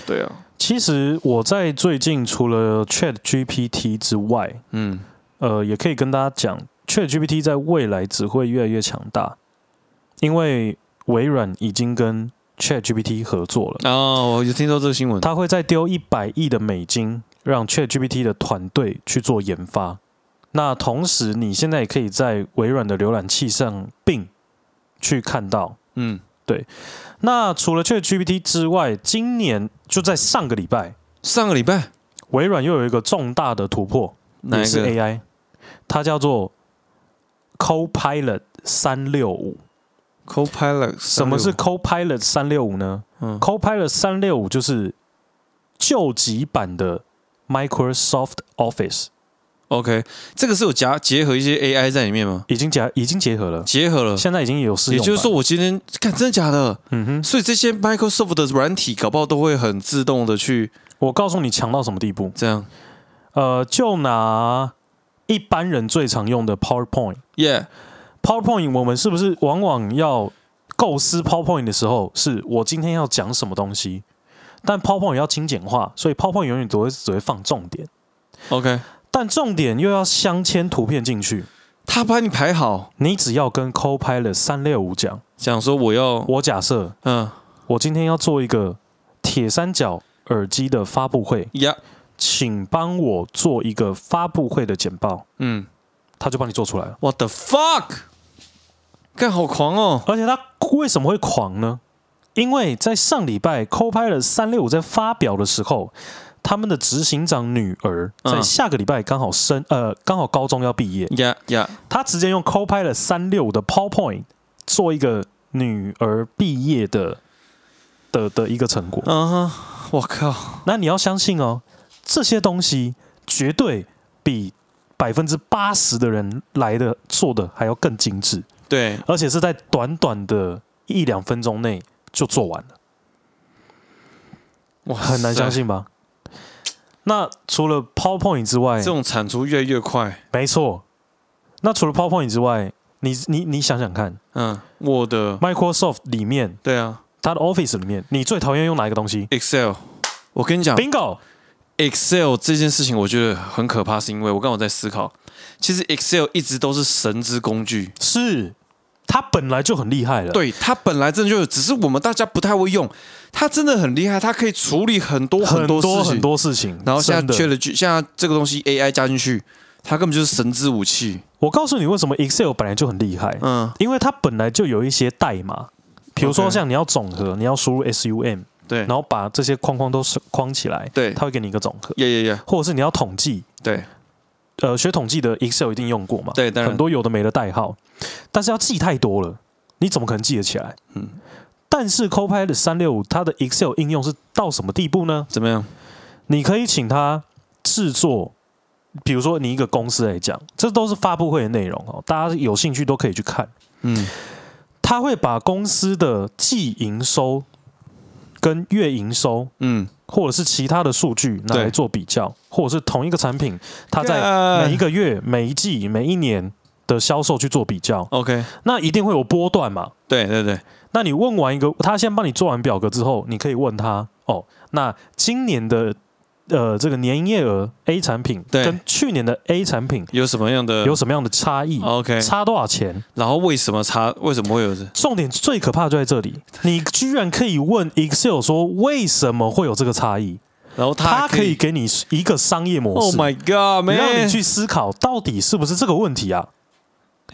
对啊。其实我在最近除了 Chat GPT 之外，嗯，呃，也可以跟大家讲，Chat GPT 在未来只会越来越强大，因为微软已经跟 Chat GPT 合作了。哦，我有听说这个新闻，他会再丢一百亿的美金，让 Chat GPT 的团队去做研发。那同时，你现在也可以在微软的浏览器上并去看到，嗯。对，那除了 ChatGPT 之外，今年就在上个礼拜，上个礼拜，微软又有一个重大的突破，也是 AI，它叫做 Copilot 三六五。Copilot，什么是 Copilot 三六五呢？嗯，Copilot 三六五就是救急版的 Microsoft Office。OK，这个是有夹结合一些 AI 在里面吗？已经夹已经结合了，结合了，现在已经有试用。也就是说，我今天看真的假的？嗯哼。所以这些 Microsoft 的软体，搞不好都会很自动的去。我告诉你，强到什么地步？这样，呃，就拿一般人最常用的 PowerPoint，Yeah，PowerPoint，我们是不是往往要构思 PowerPoint 的时候，是我今天要讲什么东西？但 PowerPoint 要精简化，所以 PowerPoint 永远只会只会放重点。OK。但重点又要镶嵌图片进去，他把你排好，你只要跟 Copilot 三六五讲，讲说我要，我假设，嗯，我今天要做一个铁三角耳机的发布会，呀，请帮我做一个发布会的简报，嗯，他就帮你做出来了。What the fuck？干好狂哦！而且他为什么会狂呢？因为在上礼拜 Copilot 三六五在发表的时候。他们的执行长女儿在下个礼拜刚好升，呃，刚好高中要毕业。Yeah, yeah。他直接用 Copilot 三六五的 PowerPoint 做一个女儿毕业的的的一个成果。嗯哼，我靠！那你要相信哦，这些东西绝对比百分之八十的人来的做的还要更精致。对，而且是在短短的一两分钟内就做完了。哇，很难相信吧？那除了 PowerPoint 之外，这种产出越来越快。没错。那除了 PowerPoint 之外，你你你想想看，嗯，我的 Microsoft 里面，对啊，它的 Office 里面，你最讨厌用哪一个东西？Excel。我跟你讲，Bingo，Excel 这件事情我觉得很可怕，是因为我刚好在思考，其实 Excel 一直都是神之工具，是，它本来就很厉害了。对，它本来真的就有，只是我们大家不太会用。它真的很厉害，它可以处理很多很多事情，很多事情。然后现在缺了句，现在这个东西 AI 加进去，它根本就是神之武器。我告诉你，为什么 Excel 本来就很厉害？嗯，因为它本来就有一些代码，比如说像你要总和，你要输入 SUM，对，然后把这些框框都框起来，对，它会给你一个总和。耶耶耶，或者是你要统计，对，呃，学统计的 Excel 一定用过嘛？对，很多有的没的代号，但是要记太多了，你怎么可能记得起来？嗯。但是 Copilot 三六五它的 Excel 应用是到什么地步呢？怎么样？你可以请他制作，比如说你一个公司来讲，这都是发布会的内容哦，大家有兴趣都可以去看。嗯，他会把公司的季营收跟月营收，嗯，或者是其他的数据拿来做比较，或者是同一个产品，它在每一个月、每一季、每一年的销售去做比较。OK，那一定会有波段嘛？对对对。那你问完一个，他先帮你做完表格之后，你可以问他哦，那今年的呃这个年营业额 A 产品跟去年的 A 产品有什么样的有什么样的差异？OK，差多少钱？然后为什么差？为什么会有这？重点最可怕就在这里，你居然可以问 Excel 说为什么会有这个差异？然后他可以给你一个商业模式。Oh my god！没让你去思考到底是不是这个问题啊？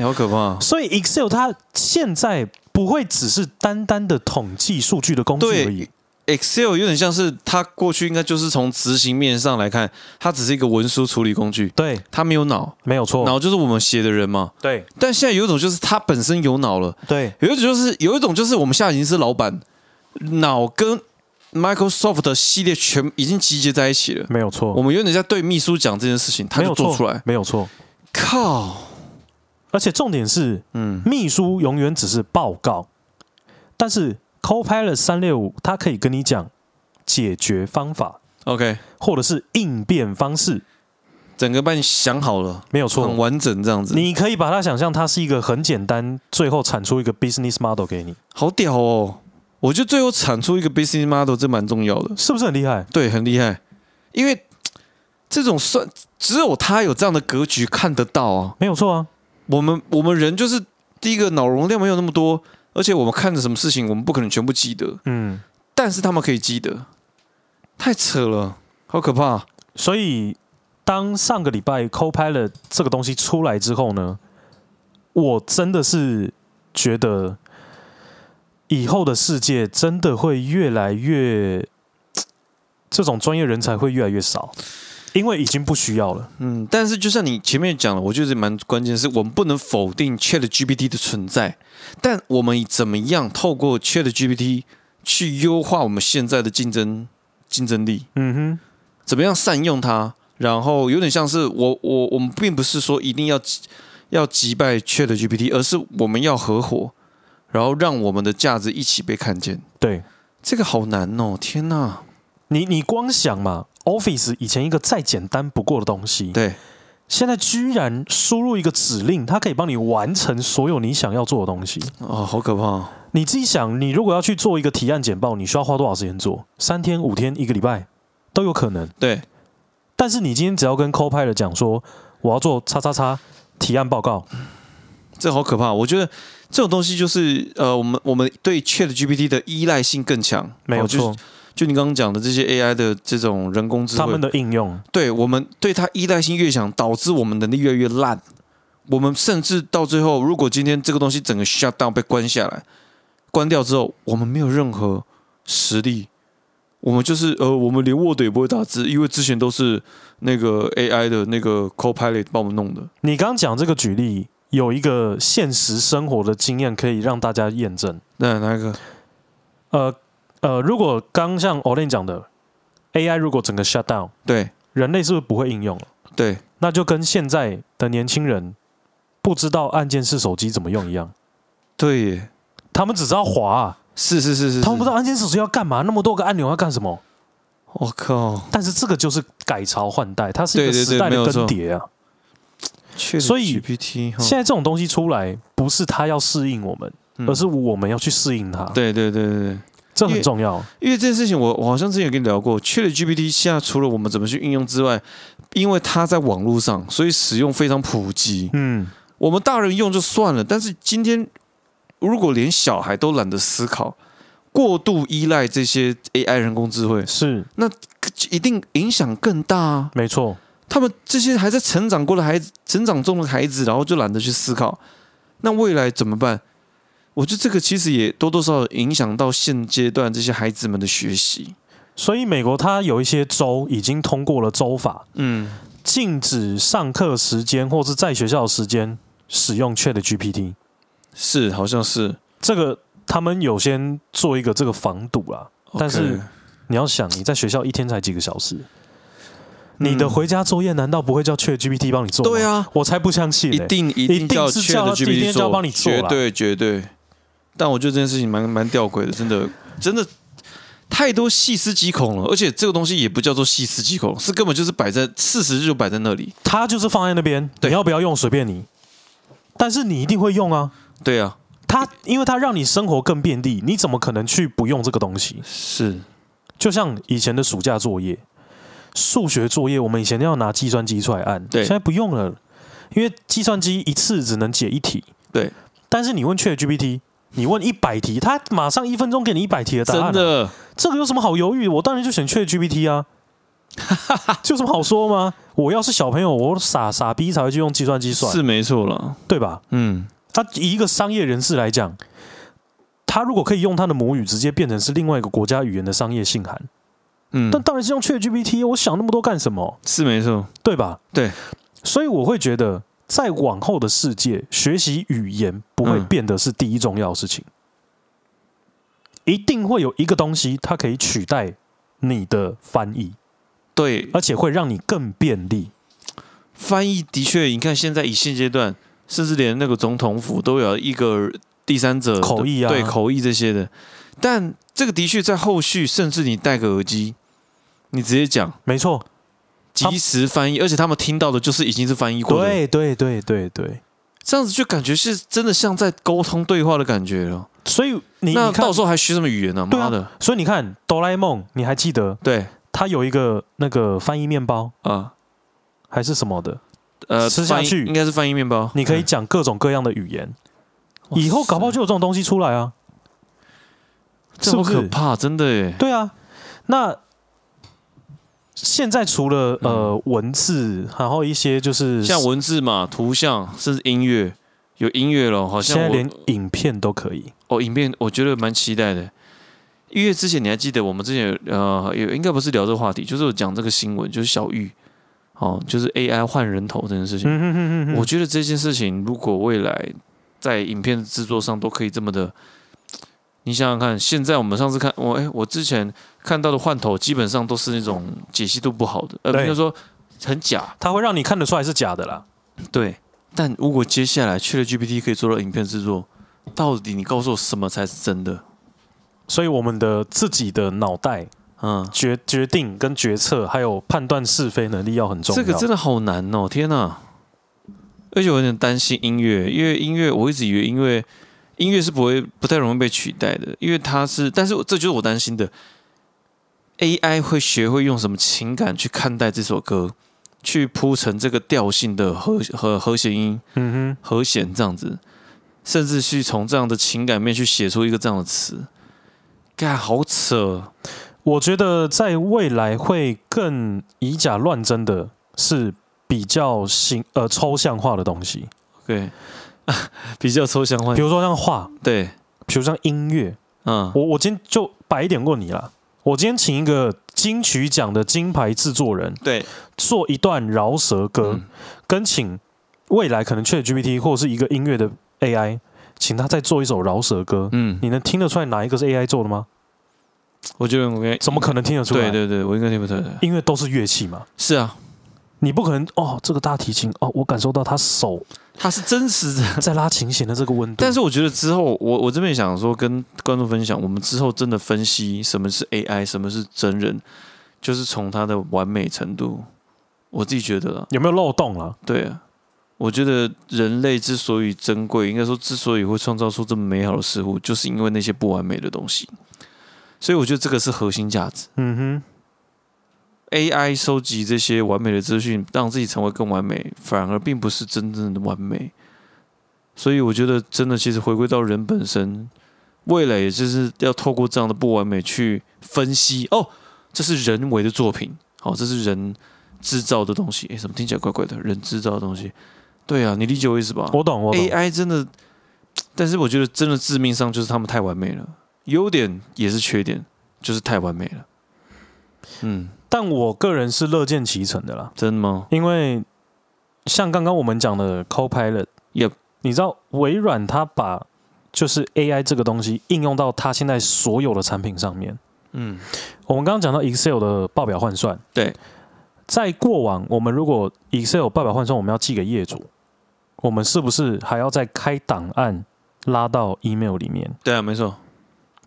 好可怕！所以 Excel 它现在。不会只是单单的统计数据的工具而已。Excel 有点像是它过去应该就是从执行面上来看，它只是一个文书处理工具。对，它没有脑，没有错，脑就是我们写的人嘛。对。但现在有一种就是它本身有脑了。对。有一种就是有一种就是我们现在已经是老板，脑跟 Microsoft 的系列全已经集结在一起了。没有错。我们有点在对秘书讲这件事情，他就做出来。没有错。靠！而且重点是，嗯，秘书永远只是报告，但是 Copilot 三六五它可以跟你讲解决方法，OK，或者是应变方式，整个帮你想好了，没有错，很完整这样子。你可以把它想象它是一个很简单，最后产出一个 business model 给你，好屌哦！我觉得最后产出一个 business model 这蛮重要的，是不是很厉害？对，很厉害，因为这种算只有他有这样的格局看得到啊，没有错啊。我们我们人就是第一个脑容量没有那么多，而且我们看着什么事情，我们不可能全部记得。嗯，但是他们可以记得，太扯了，好可怕。所以当上个礼拜 Copilot 这个东西出来之后呢，我真的是觉得以后的世界真的会越来越，这种专业人才会越来越少。因为已经不需要了，嗯，但是就像你前面讲的，我觉得蛮关键的是，我们不能否定 ChatGPT 的存在，但我们怎么样透过 ChatGPT 去优化我们现在的竞争竞争力？嗯哼，怎么样善用它？然后有点像是我我我们并不是说一定要要击败 ChatGPT，而是我们要合伙，然后让我们的价值一起被看见。对，这个好难哦！天哪，你你光想嘛。Office 以前一个再简单不过的东西，对，现在居然输入一个指令，它可以帮你完成所有你想要做的东西。哦，好可怕！你自己想，你如果要去做一个提案简报，你需要花多少时间做？三天、五天、一个礼拜都有可能。对，但是你今天只要跟 Copilot 讲说，我要做叉叉叉提案报告，这好可怕！我觉得这种东西就是呃，我们我们对 ChatGPT 的依赖性更强，没有错。就你刚刚讲的这些 AI 的这种人工智慧，他们的应用，对我们对它依赖性越强，导致我们能力越来越烂。我们甚至到最后，如果今天这个东西整个 shut down 被关下来，关掉之后，我们没有任何实力。我们就是呃，我们连 Word 也不会打字，因为之前都是那个 AI 的那个 Copilot 帮我们弄的。你刚刚讲这个举例，有一个现实生活的经验可以让大家验证。那哪一个？呃。呃，如果刚像 Olen 讲的，AI 如果整个 shut down，对，人类是不是不会应用了？对，那就跟现在的年轻人不知道按键式手机怎么用一样。对耶，他们只知道滑啊，是是是是，他们不知道按键式手机要干嘛，那么多个按钮要干什么？我靠！但是这个就是改朝换代，它是一个时代的更迭啊。所以 GPT 现在这种东西出来，不是它要适应我们，而是我们要去适应它。对对对对对。这很重要，因为这件事情我我好像之前有跟你聊过，ChatGPT 现在除了我们怎么去运用之外，因为它在网络上，所以使用非常普及。嗯，我们大人用就算了，但是今天如果连小孩都懒得思考，过度依赖这些 AI 人工智慧，是那一定影响更大啊。没错，他们这些还在成长过的孩子，成长中的孩子，然后就懒得去思考，那未来怎么办？我觉得这个其实也多多少少影响到现阶段这些孩子们的学习。所以美国它有一些州已经通过了州法，嗯，禁止上课时间或是在学校的时间使用 ChatGPT。是，好像是这个，他们有先做一个这个防堵啊。Okay. 但是你要想，你在学校一天才几个小时，嗯、你的回家作业难道不会叫 ChatGPT 帮你做吗？对啊，我才不相信、欸，一定一定叫 ChatGPT 做，帮你做，绝对绝对。但我觉得这件事情蛮蛮吊诡的，真的真的太多细思极恐了。而且这个东西也不叫做细思极恐，是根本就是摆在事实就摆在那里，它就是放在那边，你要不要用随便你。但是你一定会用啊，对啊，它因为它让你生活更便利，你怎么可能去不用这个东西？是，就像以前的暑假作业、数学作业，我们以前要拿计算机出来按，对，现在不用了，因为计算机一次只能解一题，对。但是你问 ChatGPT。你问一百题，他马上一分钟给你一百题的答案。真的，这个有什么好犹豫？我当然就选 ChatGPT 啊，就 这么好说吗？我要是小朋友，我傻傻逼才会去用计算机算，是没错了，对吧？嗯，他以一个商业人士来讲，他如果可以用他的母语直接变成是另外一个国家语言的商业信函，嗯，但当然是用 ChatGPT。我想那么多干什么？是没错，对吧？对，所以我会觉得。在往后的世界，学习语言不会变得是第一重要的事情，嗯，一定会有一个东西，它可以取代你的翻译，对，而且会让你更便利。翻译的确，你看现在以现阶段，甚至连那个总统府都有一个第三者口译啊，对口译这些的，但这个的确在后续，甚至你戴个耳机，你直接讲，没错。即时翻译，而且他们听到的就是已经是翻译过的。对对对对对，这样子就感觉是真的像在沟通对话的感觉了。所以你那到时候还学什么语言呢？妈的！所以你看哆啦 A 梦，你还记得？对，它有一个那个翻译面包啊，还是什么的？呃，吃下去应该是翻译面包。你可以讲各种各样的语言，以后搞不好就有这种东西出来啊！这么可怕，真的耶。对啊，那。现在除了呃文字，然后一些就是像文字嘛、图像，甚至音乐，有音乐了，好像现在连影片都可以哦。影片我觉得蛮期待的，因为之前你还记得我们之前呃有应该不是聊这个话题，就是讲这个新闻，就是小玉哦，就是 AI 换人头这件事情。嗯哼哼哼。我觉得这件事情如果未来在影片制作上都可以这么的。你想想看，现在我们上次看我哎，我之前看到的换头基本上都是那种解析度不好的，呃，比如说很假，它会让你看得出来是假的啦。对，但如果接下来 ChatGPT 可以做到影片制作，到底你告诉我什么才是真的？所以我们的自己的脑袋，嗯，决决定跟决策还有判断是非能力要很重要。这个真的好难哦，天哪！而且我有点担心音乐，因为音乐我一直以为音乐。音乐是不会不太容易被取代的，因为它是，但是这就是我担心的，AI 会学会用什么情感去看待这首歌，去铺成这个调性的和和和弦音，嗯哼，和弦这样子，甚至去从这样的情感面去写出一个这样的词，干好扯！我觉得在未来会更以假乱真的是比较形呃抽象化的东西，对。比较抽象化，比如说像画，对，比如像音乐，嗯，我我今天就白一点问你啦，我今天请一个金曲奖的金牌制作人，对，做一段饶舌歌，嗯、跟请未来可能 ChatGPT 或者是一个音乐的 AI，请他再做一首饶舌歌，嗯，你能听得出来哪一个是 AI 做的吗？我觉得我怎么可能听得出来？对对对，我应该听不出来。音乐都是乐器嘛，是啊。你不可能哦，这个大提琴哦，我感受到他手，他是真实的 在拉琴弦的这个温度。但是我觉得之后，我我这边想说跟观众分享，我们之后真的分析什么是 AI，什么是真人，就是从它的完美程度。我自己觉得有没有漏洞啊？对啊，我觉得人类之所以珍贵，应该说之所以会创造出这么美好的事物，就是因为那些不完美的东西。所以我觉得这个是核心价值。嗯哼。AI 收集这些完美的资讯，让自己成为更完美，反而并不是真正的完美。所以我觉得真的，其实回归到人本身，未来也就是要透过这样的不完美去分析哦，这是人为的作品，好、哦，这是人制造的东西。诶，怎么听起来怪怪的？人制造的东西，对啊，你理解我意思吧？我懂，我懂。AI 真的，但是我觉得真的致命伤就是他们太完美了，优点也是缺点，就是太完美了。嗯，但我个人是乐见其成的啦。真的吗？因为像刚刚我们讲的 Copilot，也。你知道微软它把就是 AI 这个东西应用到它现在所有的产品上面。嗯，我们刚刚讲到 Excel 的报表换算，对，在过往我们如果 Excel 报表换算，我们要寄给业主，我们是不是还要再开档案拉到 email 里面？对啊，没错。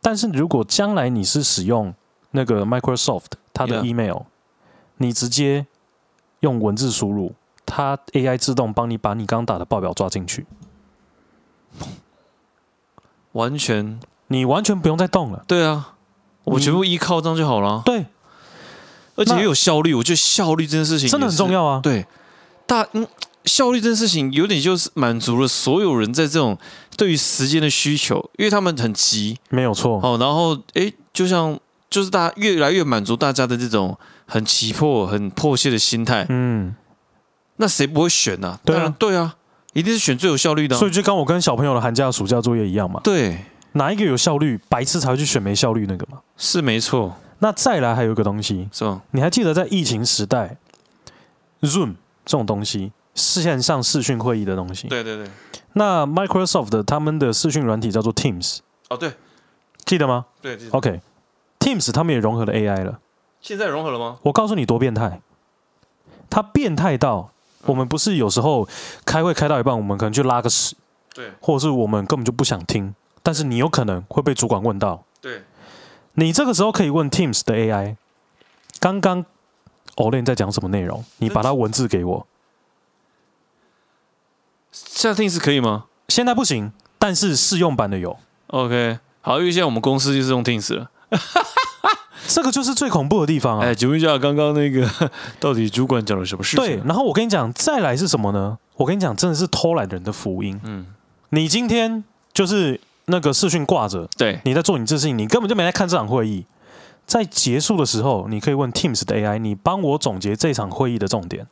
但是如果将来你是使用那个 Microsoft 它的 email，Yeah. 你直接用文字输入。它 AI 自动帮你把你刚打的报表抓进去，完全你完全不用再动了。对啊，我全部依靠这样就好了。对，而且也有效率。我觉得效率这件事情真的很重要啊。对，大嗯，效率这件事情有点就是满足了所有人在这种对于时间的需求，因为他们很急，没有错。哦，然后诶，就像就是大家越来越满足大家的这种很急迫、很迫切的心态。嗯。那谁不会选呢、啊？对啊，对啊，一定是选最有效率的、啊。所以就跟我跟小朋友的寒假、暑假作业一样嘛。对，哪一个有效率，白痴才会去选没效率那个嘛。是没错。那再来还有一个东西，是吗？你还记得在疫情时代，Zoom 这种东西，线上视讯会议的东西。对对对。那 Microsoft 他们的视讯软体叫做 Teams。哦，对，记得吗？对。记得。OK，Teams 他们也融合了 AI 了。现在融合了吗？我告诉你多变态，它变态到。我们不是有时候开会开到一半，我们可能去拉个屎，对，或者是我们根本就不想听，但是你有可能会被主管问到，对，你这个时候可以问 Teams 的 AI，刚刚 Olen 在讲什么内容？你把它文字给我。现在 Teams 可以吗？现在不行，但是试用版的有。OK，好，因为现在我们公司就是用 Teams 了。这个就是最恐怖的地方啊！哎，请问一下，刚刚那个 到底主管讲了什么事情？对，然后我跟你讲，再来是什么呢？我跟你讲，真的是偷懒人的福音。嗯，你今天就是那个视讯挂着，对，你在做你这事情，你根本就没来看这场会议。在结束的时候，你可以问 Teams 的 AI，你帮我总结这场会议的重点，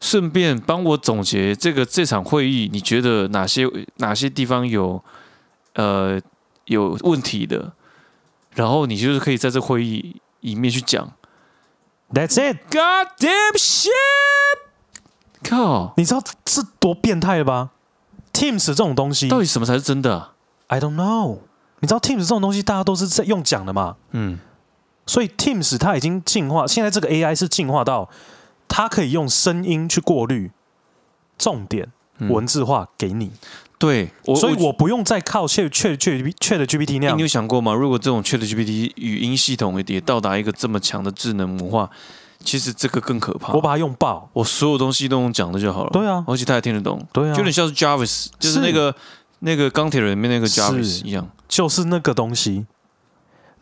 顺便帮我总结这个这场会议，你觉得哪些哪些地方有呃有问题的？然后你就是可以在这会议里面去讲，That's it, God damn shit！靠，你知道这多变态了吧？Teams 这种东西到底什么才是真的啊？I don't know。你知道 Teams 这种东西大家都是在用讲的嘛？嗯，所以 Teams 它已经进化，现在这个 AI 是进化到它可以用声音去过滤重点文字化给你。对，所以我不用再靠 Chat Chat Chat Chat GPT 那样。你有想过吗？如果这种 Chat GPT 语音系统也到达一个这么强的智能模化，其实这个更可怕。我把它用爆，我所有东西都用讲的就好了。对啊，而且他也听得懂。对啊，就有点像是 Jarvis，就是那个是那个钢铁人里面那个 Jarvis 一样，就是那个东西。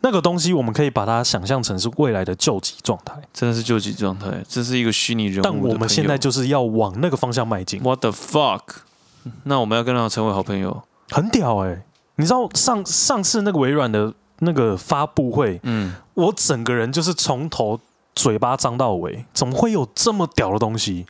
那个东西我们可以把它想象成是未来的救急状态，真的是救急状态。这是一个虚拟人物，但我们现在就是要往那个方向迈进。What the fuck？那我们要跟他成为好朋友，很屌哎、欸！你知道上上次那个微软的那个发布会，嗯，我整个人就是从头嘴巴张到尾，怎么会有这么屌的东西？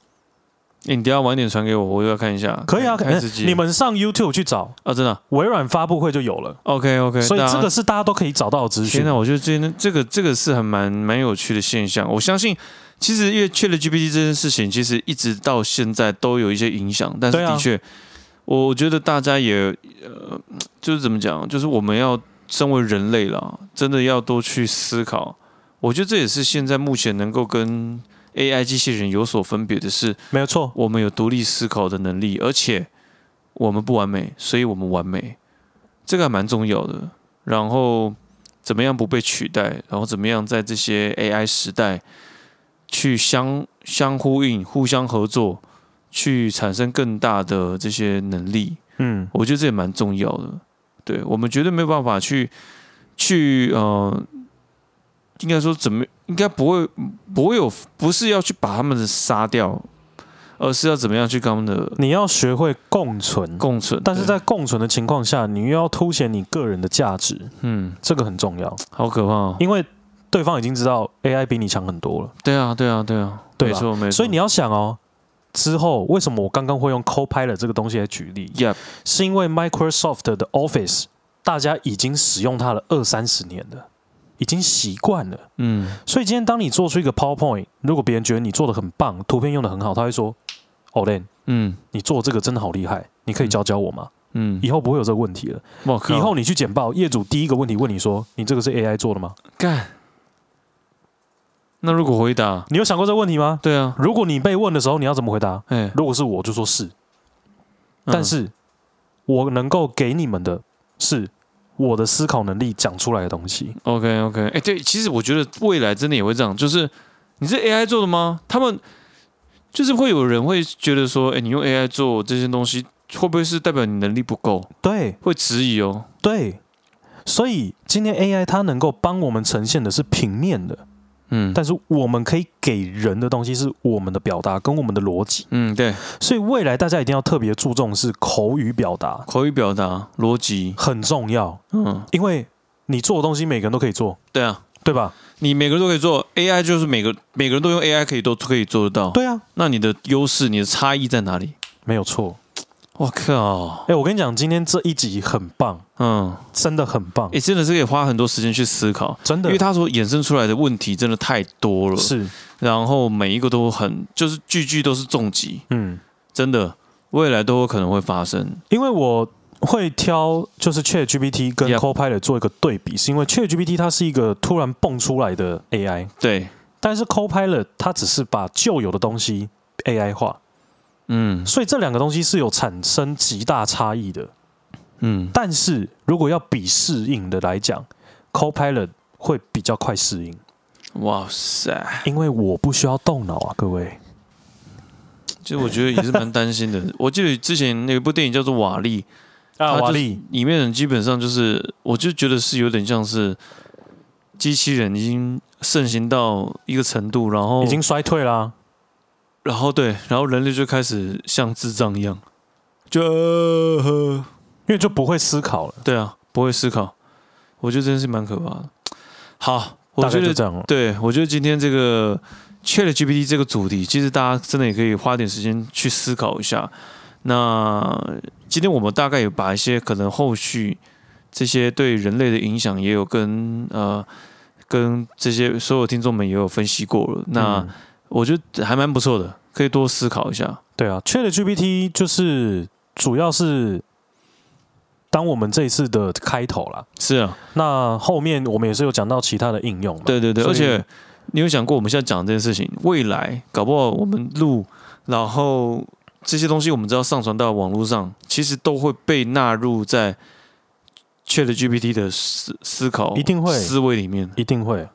欸、你等下晚点传给我，我又要看一下。可以啊，可以、欸。你们上 YouTube 去找啊，真的、啊，微软发布会就有了。OK OK，所以这个是大家都可以找到的资讯。现在我觉得这这个这个是很蛮蛮有趣的现象。我相信。其实，因为 ChatGPT 这件事情，其实一直到现在都有一些影响。但是，的确，我觉得大家也呃，就是怎么讲，就是我们要身为人类啦，真的要多去思考。我觉得这也是现在目前能够跟 AI 机器人有所分别的是，没有错，我们有独立思考的能力，而且我们不完美，所以我们完美，这个还蛮重要的。然后，怎么样不被取代？然后，怎么样在这些 AI 时代？去相相呼应、互相合作，去产生更大的这些能力。嗯，我觉得这也蛮重要的。对，我们绝对没有办法去去呃，应该说怎么应该不会不会有不是要去把他们的杀掉，而是要怎么样去跟他们的？你要学会共存，共存。但是在共存的情况下，你又要凸显你个人的价值。嗯，这个很重要。好可怕哦，因为对方已经知道 AI 比你强很多了。对啊，对啊，对啊？没错，没错。所以你要想哦，之后为什么我刚刚会用 Copilot 这个东西来举例？Yep，是因为 Microsoft 的 Office 大家已经使用它了二三十年了。已经习惯了，嗯，所以今天当你做出一个 PowerPoint，如果别人觉得你做的很棒，图片用的很好，他会说：“Olen，嗯，你做这个真的好厉害，你可以教教我吗？”嗯，以后不会有这个问题了。以后你去简报，业主第一个问题问你说：“你这个是 AI 做的吗？”干。那如果回答，你有想过这个问题吗？对啊。如果你被问的时候，你要怎么回答？哎，如果是我就说是，但是我能够给你们的是。我的思考能力讲出来的东西，OK OK，哎、欸，对，其实我觉得未来真的也会这样，就是你是 AI 做的吗？他们就是会有人会觉得说，哎、欸，你用 AI 做这些东西，会不会是代表你能力不够？对，会质疑哦。对，所以今天 AI 它能够帮我们呈现的是平面的。嗯，但是我们可以给人的东西是我们的表达跟我们的逻辑。嗯，对。所以未来大家一定要特别注重是口语表达，口语表达逻辑很重要。嗯，因为你做的东西每个人都可以做。对啊，对吧？你每个人都可以做 AI，就是每个每个人都用 AI 可以都可以做得到。对啊，那你的优势、你的差异在哪里？没有错。我靠！哎，我跟你讲，今天这一集很棒，嗯，真的很棒。哎，真的是可以花很多时间去思考，真的，因为他所衍生出来的问题真的太多了，是。然后每一个都很，就是句句都是重疾，嗯，真的，未来都有可能会发生。因为我会挑就是 ChatGPT 跟 Copilot 做一个对比，是因为 ChatGPT 它是一个突然蹦出来的 AI，对，但是 Copilot 它只是把旧有的东西 AI 化。嗯，所以这两个东西是有产生极大差异的。嗯，但是如果要比适应的来讲，Copilot 会比较快适应。哇塞！因为我不需要动脑啊，各位。其实我觉得也是蛮担心的。我记得之前那部电影叫做《瓦力》啊，《瓦力》里面人基本上就是，我就觉得是有点像是机器人已经盛行到一个程度，然后已经衰退啦。然后对，然后人类就开始像智障一样，就因为就不会思考了。对啊，不会思考，我觉得真的是蛮可怕的。好，我觉得这样。对，我觉得今天这个 ChatGPT 这个主题，其实大家真的也可以花点时间去思考一下。那今天我们大概有把一些可能后续这些对人类的影响，也有跟呃跟这些所有听众们也有分析过了。那。嗯我觉得还蛮不错的，可以多思考一下。对啊，ChatGPT 就是主要是当我们这一次的开头啦。是啊，那后面我们也是有讲到其他的应用嘛。对对对，而且你有想过，我们现在讲这件事情，未来搞不好我们录，然后这些东西我们只要上传到网络上，其实都会被纳入在 ChatGPT 的思思考，一定会思维里面，一定会。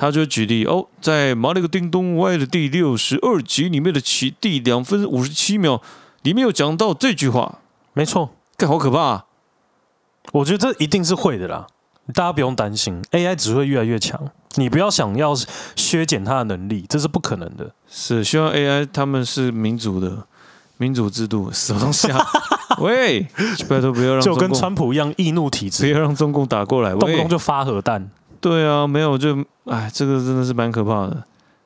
他就举例哦，在《马里克叮咚歪》的第六十二集里面的起第两分五十七秒，里面有讲到这句话。没错，这好可怕啊！我觉得这一定是会的啦，大家不用担心，AI 只会越来越强。你不要想要削减它的能力，这是不可能的。是希望 AI 他们是民主的民主制度，什么东西啊？喂，拜托不要让就跟川普一样易怒体质，不要让中共打过来，动不动就发核弹。对啊，没有就哎，这个真的是蛮可怕的。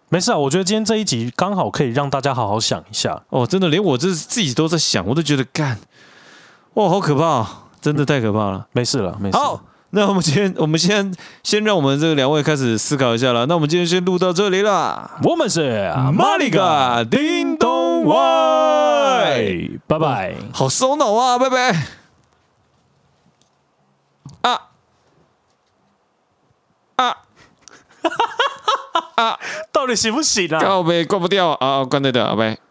没事啊，我觉得今天这一集刚好可以让大家好好想一下。哦，真的，连我这自己都在想，我都觉得干，哇，好可怕哦，真的太可怕了。嗯，没事了，没事。好，那我们今天，我们先先让我们这个两位开始思考一下了。那我们今天先录到这里了。我们是马里嘎叮咚外，拜拜。好烧脑啊，拜拜。啊，啊，到底行不行啊？告别关不掉啊，关得掉，拜拜。